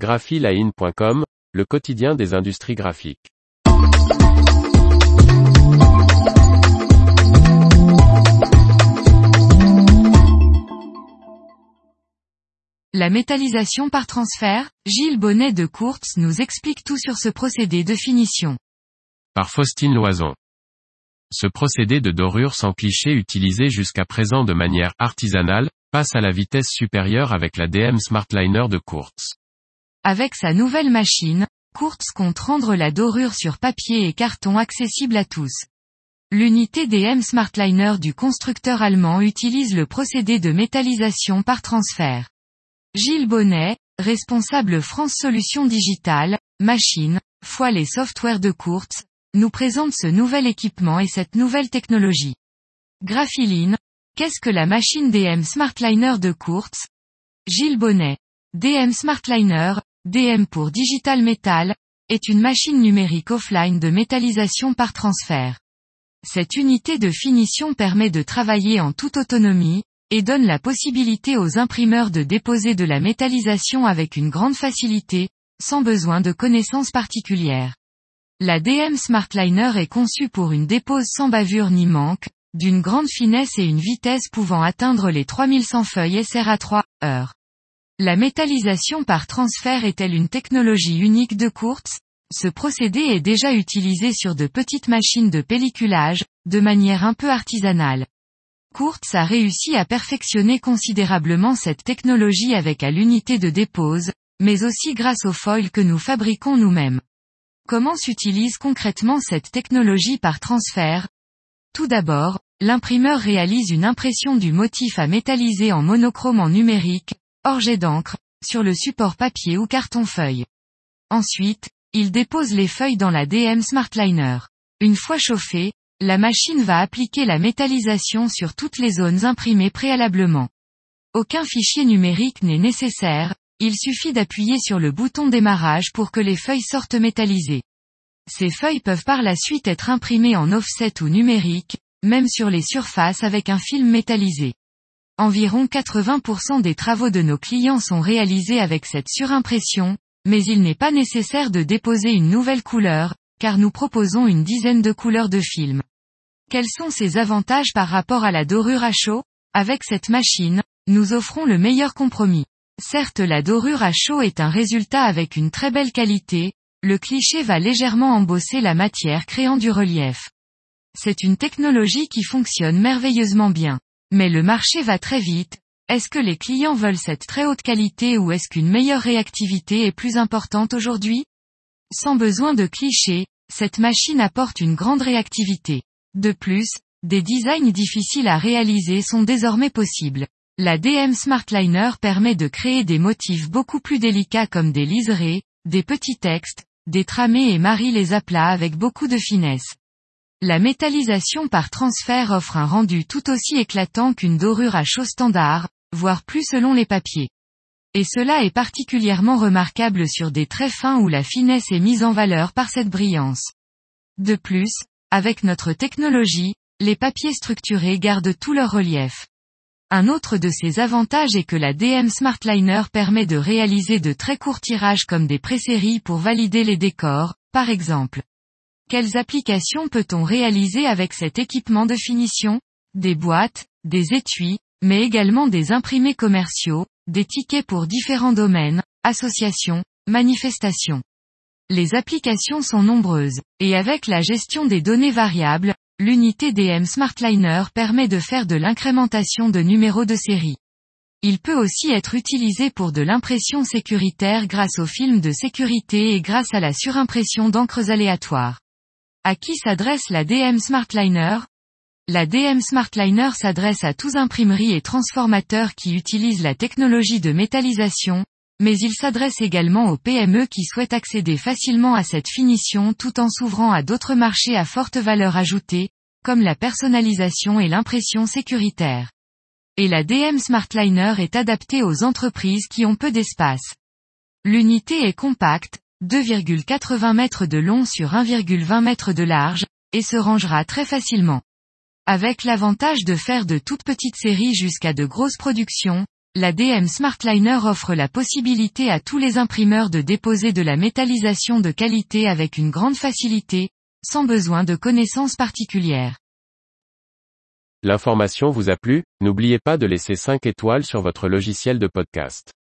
graphiline.com, le quotidien des industries graphiques. La métallisation par transfert, Gilles Bonnet de Courts nous explique tout sur ce procédé de finition. Par Faustine Loison. Ce procédé de dorure sans cliché utilisé jusqu'à présent de manière artisanale, passe à la vitesse supérieure avec la DM Smartliner de Courts. Avec sa nouvelle machine, Courts compte rendre la dorure sur papier et carton accessible à tous. L'unité DM Smartliner du constructeur allemand utilise le procédé de métallisation par transfert. Gilles Bonnet, responsable France Solutions Digitales, machine, fois les softwares de Courts, nous présente ce nouvel équipement et cette nouvelle technologie. Graphiline, qu'est-ce que la machine DM Smartliner de Courts Gilles Bonnet. DM Smartliner, DM pour Digital Metal, est une machine numérique offline de métallisation par transfert. Cette unité de finition permet de travailler en toute autonomie, et donne la possibilité aux imprimeurs de déposer de la métallisation avec une grande facilité, sans besoin de connaissances particulières. La DM Smartliner est conçue pour une dépose sans bavure ni manque, d'une grande finesse et une vitesse pouvant atteindre les 3100 feuilles SRA 3 heures. La métallisation par transfert est-elle une technologie unique de Kurtz Ce procédé est déjà utilisé sur de petites machines de pelliculage, de manière un peu artisanale. Kurtz a réussi à perfectionner considérablement cette technologie avec à l'unité de dépose, mais aussi grâce au foil que nous fabriquons nous-mêmes. Comment s'utilise concrètement cette technologie par transfert? Tout d'abord, l'imprimeur réalise une impression du motif à métalliser en monochrome en numérique, jet d'encre, sur le support papier ou carton feuille. Ensuite, il dépose les feuilles dans la DM Smartliner. Une fois chauffée, la machine va appliquer la métallisation sur toutes les zones imprimées préalablement. Aucun fichier numérique n'est nécessaire, il suffit d'appuyer sur le bouton démarrage pour que les feuilles sortent métallisées. Ces feuilles peuvent par la suite être imprimées en offset ou numérique, même sur les surfaces avec un film métallisé. Environ 80% des travaux de nos clients sont réalisés avec cette surimpression, mais il n'est pas nécessaire de déposer une nouvelle couleur, car nous proposons une dizaine de couleurs de film. Quels sont ses avantages par rapport à la dorure à chaud? Avec cette machine, nous offrons le meilleur compromis. Certes la dorure à chaud est un résultat avec une très belle qualité, le cliché va légèrement embosser la matière créant du relief. C'est une technologie qui fonctionne merveilleusement bien. Mais le marché va très vite, est-ce que les clients veulent cette très haute qualité ou est-ce qu'une meilleure réactivité est plus importante aujourd'hui? Sans besoin de cliché, cette machine apporte une grande réactivité. De plus, des designs difficiles à réaliser sont désormais possibles. La DM Smartliner permet de créer des motifs beaucoup plus délicats comme des liserés, des petits textes, des tramés et marie les aplats avec beaucoup de finesse. La métallisation par transfert offre un rendu tout aussi éclatant qu'une dorure à chaud standard, voire plus selon les papiers. Et cela est particulièrement remarquable sur des traits fins où la finesse est mise en valeur par cette brillance. De plus, avec notre technologie, les papiers structurés gardent tout leur relief. Un autre de ses avantages est que la DM Smartliner permet de réaliser de très courts tirages comme des préséries pour valider les décors, par exemple. Quelles applications peut-on réaliser avec cet équipement de finition? Des boîtes, des étuis, mais également des imprimés commerciaux, des tickets pour différents domaines, associations, manifestations. Les applications sont nombreuses, et avec la gestion des données variables, l'unité DM Smartliner permet de faire de l'incrémentation de numéros de série. Il peut aussi être utilisé pour de l'impression sécuritaire grâce aux films de sécurité et grâce à la surimpression d'encres aléatoires. À qui s'adresse la DM Smartliner? La DM Smartliner s'adresse à tous imprimeries et transformateurs qui utilisent la technologie de métallisation, mais il s'adresse également aux PME qui souhaitent accéder facilement à cette finition tout en s'ouvrant à d'autres marchés à forte valeur ajoutée, comme la personnalisation et l'impression sécuritaire. Et la DM Smartliner est adaptée aux entreprises qui ont peu d'espace. L'unité est compacte, 2,80 mètres de long sur 1,20 mètres de large, et se rangera très facilement. Avec l'avantage de faire de toutes petites séries jusqu'à de grosses productions, la DM Smartliner offre la possibilité à tous les imprimeurs de déposer de la métallisation de qualité avec une grande facilité, sans besoin de connaissances particulières. L'information vous a plu, n'oubliez pas de laisser 5 étoiles sur votre logiciel de podcast.